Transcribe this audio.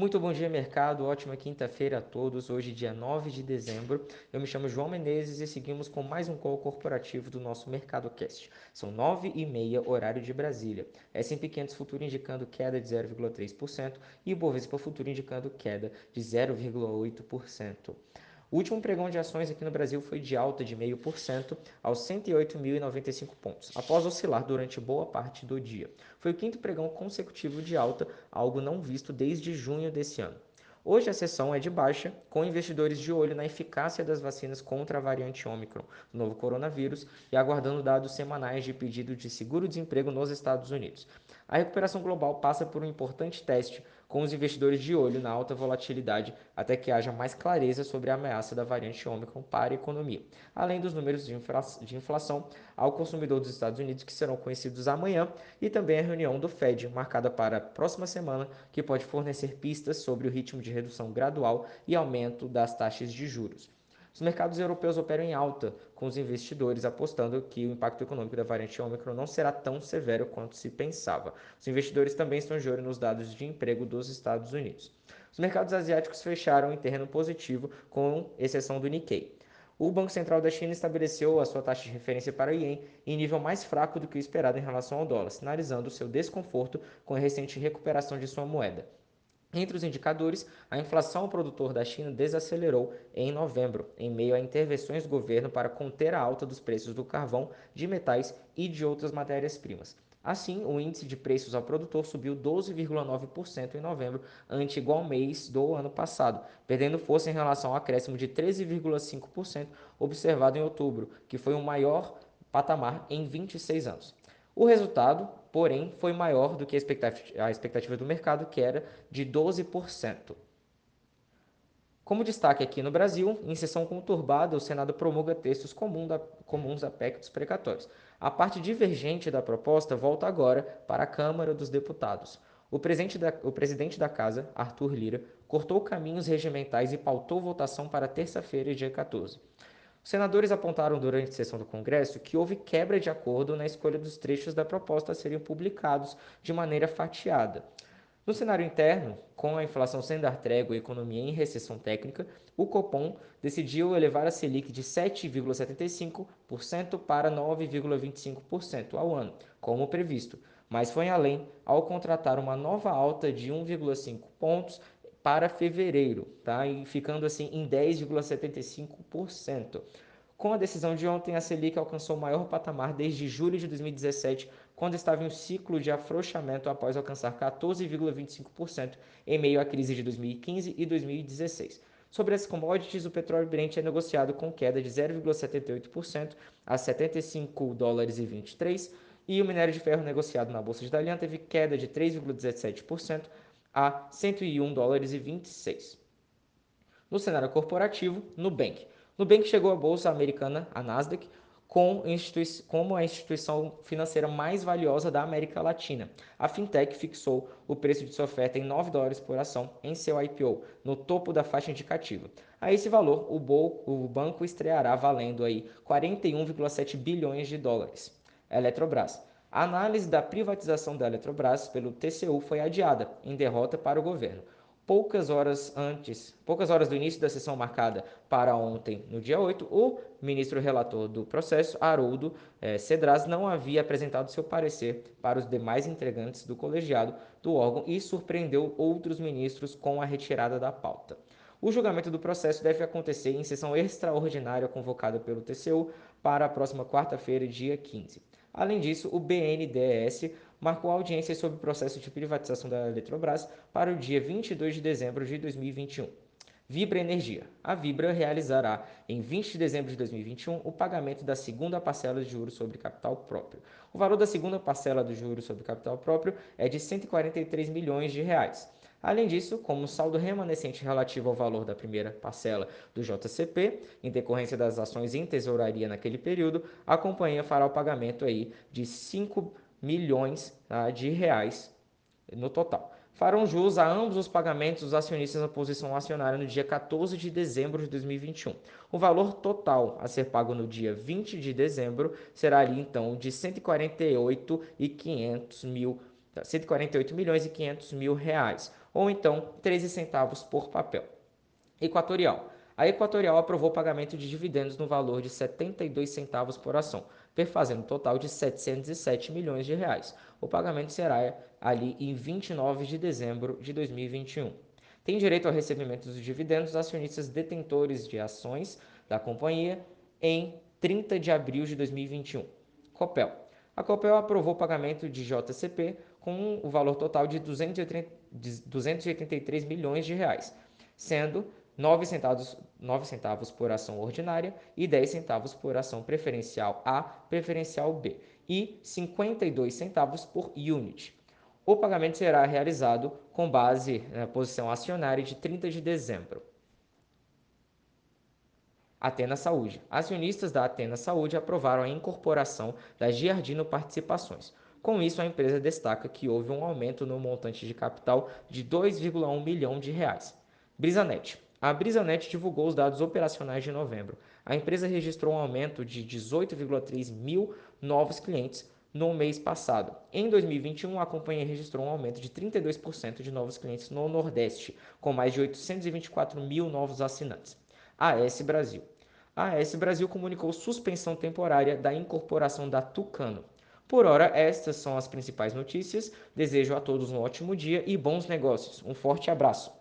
Muito bom dia, mercado. Ótima quinta-feira a todos. Hoje, dia 9 de dezembro. Eu me chamo João Menezes e seguimos com mais um call corporativo do nosso Mercado Cast. São 9 e meia, horário de Brasília. S&P 500 Futuro indicando queda de 0,3% e Bovespa Futuro indicando queda de 0,8%. O último pregão de ações aqui no Brasil foi de alta de 0,5% aos 108.095 pontos, após oscilar durante boa parte do dia. Foi o quinto pregão consecutivo de alta, algo não visto desde junho desse ano. Hoje a sessão é de baixa, com investidores de olho na eficácia das vacinas contra a variante Ômicron do novo coronavírus e aguardando dados semanais de pedido de seguro-desemprego nos Estados Unidos. A recuperação global passa por um importante teste com os investidores de olho na alta volatilidade até que haja mais clareza sobre a ameaça da variante Ômicron para a economia, além dos números de, de inflação ao consumidor dos Estados Unidos que serão conhecidos amanhã e também a reunião do Fed marcada para a próxima semana que pode fornecer pistas sobre o ritmo de redução gradual e aumento das taxas de juros. Os mercados europeus operam em alta, com os investidores apostando que o impacto econômico da variante Ômicron não será tão severo quanto se pensava. Os investidores também estão de olho nos dados de emprego dos Estados Unidos. Os mercados asiáticos fecharam em terreno positivo, com exceção do Nikkei. O Banco Central da China estabeleceu a sua taxa de referência para o Yen em nível mais fraco do que o esperado em relação ao dólar, sinalizando seu desconforto com a recente recuperação de sua moeda. Entre os indicadores, a inflação ao produtor da China desacelerou em novembro, em meio a intervenções do governo para conter a alta dos preços do carvão, de metais e de outras matérias-primas. Assim, o índice de preços ao produtor subiu 12,9% em novembro, ante igual mês do ano passado, perdendo força em relação ao acréscimo de 13,5% observado em outubro, que foi o maior patamar em 26 anos. O resultado, porém, foi maior do que a expectativa, a expectativa do mercado, que era de 12%. Como destaque aqui no Brasil, em sessão conturbada, o Senado promulga textos comuns da PEC dos precatórios. A parte divergente da proposta volta agora para a Câmara dos Deputados. O presidente, da, o presidente da Casa, Arthur Lira, cortou caminhos regimentais e pautou votação para terça-feira, dia 14. Os senadores apontaram durante a sessão do Congresso que houve quebra de acordo na escolha dos trechos da proposta a serem publicados de maneira fatiada. No cenário interno, com a inflação sem dar trégua e a economia em recessão técnica, o Copom decidiu elevar a Selic de 7,75% para 9,25% ao ano, como previsto, mas foi além ao contratar uma nova alta de 1,5 pontos para fevereiro, tá? E ficando assim em 10,75%. Com a decisão de ontem, a Selic alcançou o maior patamar desde julho de 2017, quando estava em um ciclo de afrouxamento após alcançar 14,25% em meio à crise de 2015 e 2016. Sobre as commodities, o petróleo Brent é negociado com queda de 0,78% a 75 dólares e 23 e o minério de ferro negociado na bolsa de Dalian teve queda de 3,17% a 101 dólares e 26. No cenário corporativo, Nubank. Nubank chegou à bolsa americana, a Nasdaq, com como a instituição financeira mais valiosa da América Latina. A fintech fixou o preço de sua oferta em 9 dólares por ação em seu IPO, no topo da faixa indicativa. A esse valor, o, o banco estreará valendo aí 41,7 bilhões de dólares. Eletrobras. A análise da privatização da Eletrobras pelo TCU foi adiada, em derrota para o governo. Poucas horas antes, poucas horas do início da sessão marcada para ontem, no dia 8, o ministro relator do processo, Haroldo eh, Cedras, não havia apresentado seu parecer para os demais integrantes do colegiado do órgão e surpreendeu outros ministros com a retirada da pauta. O julgamento do processo deve acontecer em sessão extraordinária convocada pelo TCU para a próxima quarta-feira, dia 15. Além disso, o BNDES marcou audiência sobre o processo de privatização da Eletrobras para o dia 22 de dezembro de 2021. Vibra Energia. A Vibra realizará, em 20 de dezembro de 2021, o pagamento da segunda parcela de juros sobre capital próprio. O valor da segunda parcela do juros sobre capital próprio é de 143 milhões de reais. Além disso, como saldo remanescente relativo ao valor da primeira parcela do JCP, em decorrência das ações em tesouraria naquele período, a companhia fará o pagamento aí de 5 milhões tá, de reais no total. Farão jus a ambos os pagamentos dos acionistas na posição acionária no dia 14 de dezembro de 2021. O valor total a ser pago no dia 20 de dezembro será ali então de 148 e 500 mil 148 milhões e 500 mil reais. Ou então 13 centavos por papel. Equatorial. A Equatorial aprovou pagamento de dividendos no valor de 72 centavos por ação, perfazendo um total de 707 milhões de reais. O pagamento será ali em 29 de dezembro de 2021. Tem direito ao recebimento dos dividendos acionistas detentores de ações da companhia em 30 de abril de 2021. Copel. A Copel aprovou o pagamento de JCP com o valor total de 283 milhões de reais, sendo 9 centavos, 9 centavos por ação ordinária e 10 centavos por ação preferencial A, preferencial B e 52 centavos por unit. O pagamento será realizado com base na posição acionária de 30 de dezembro. Atena Saúde. Acionistas da Atena Saúde aprovaram a incorporação da Giardino Participações. Com isso, a empresa destaca que houve um aumento no montante de capital de 2,1 milhão de reais. Brisanet. A Brisanet divulgou os dados operacionais de novembro. A empresa registrou um aumento de 18,3 mil novos clientes no mês passado. Em 2021, a companhia registrou um aumento de 32% de novos clientes no Nordeste, com mais de 824 mil novos assinantes. AS Brasil. A AS Brasil comunicou suspensão temporária da incorporação da Tucano. Por hora, estas são as principais notícias. Desejo a todos um ótimo dia e bons negócios. Um forte abraço.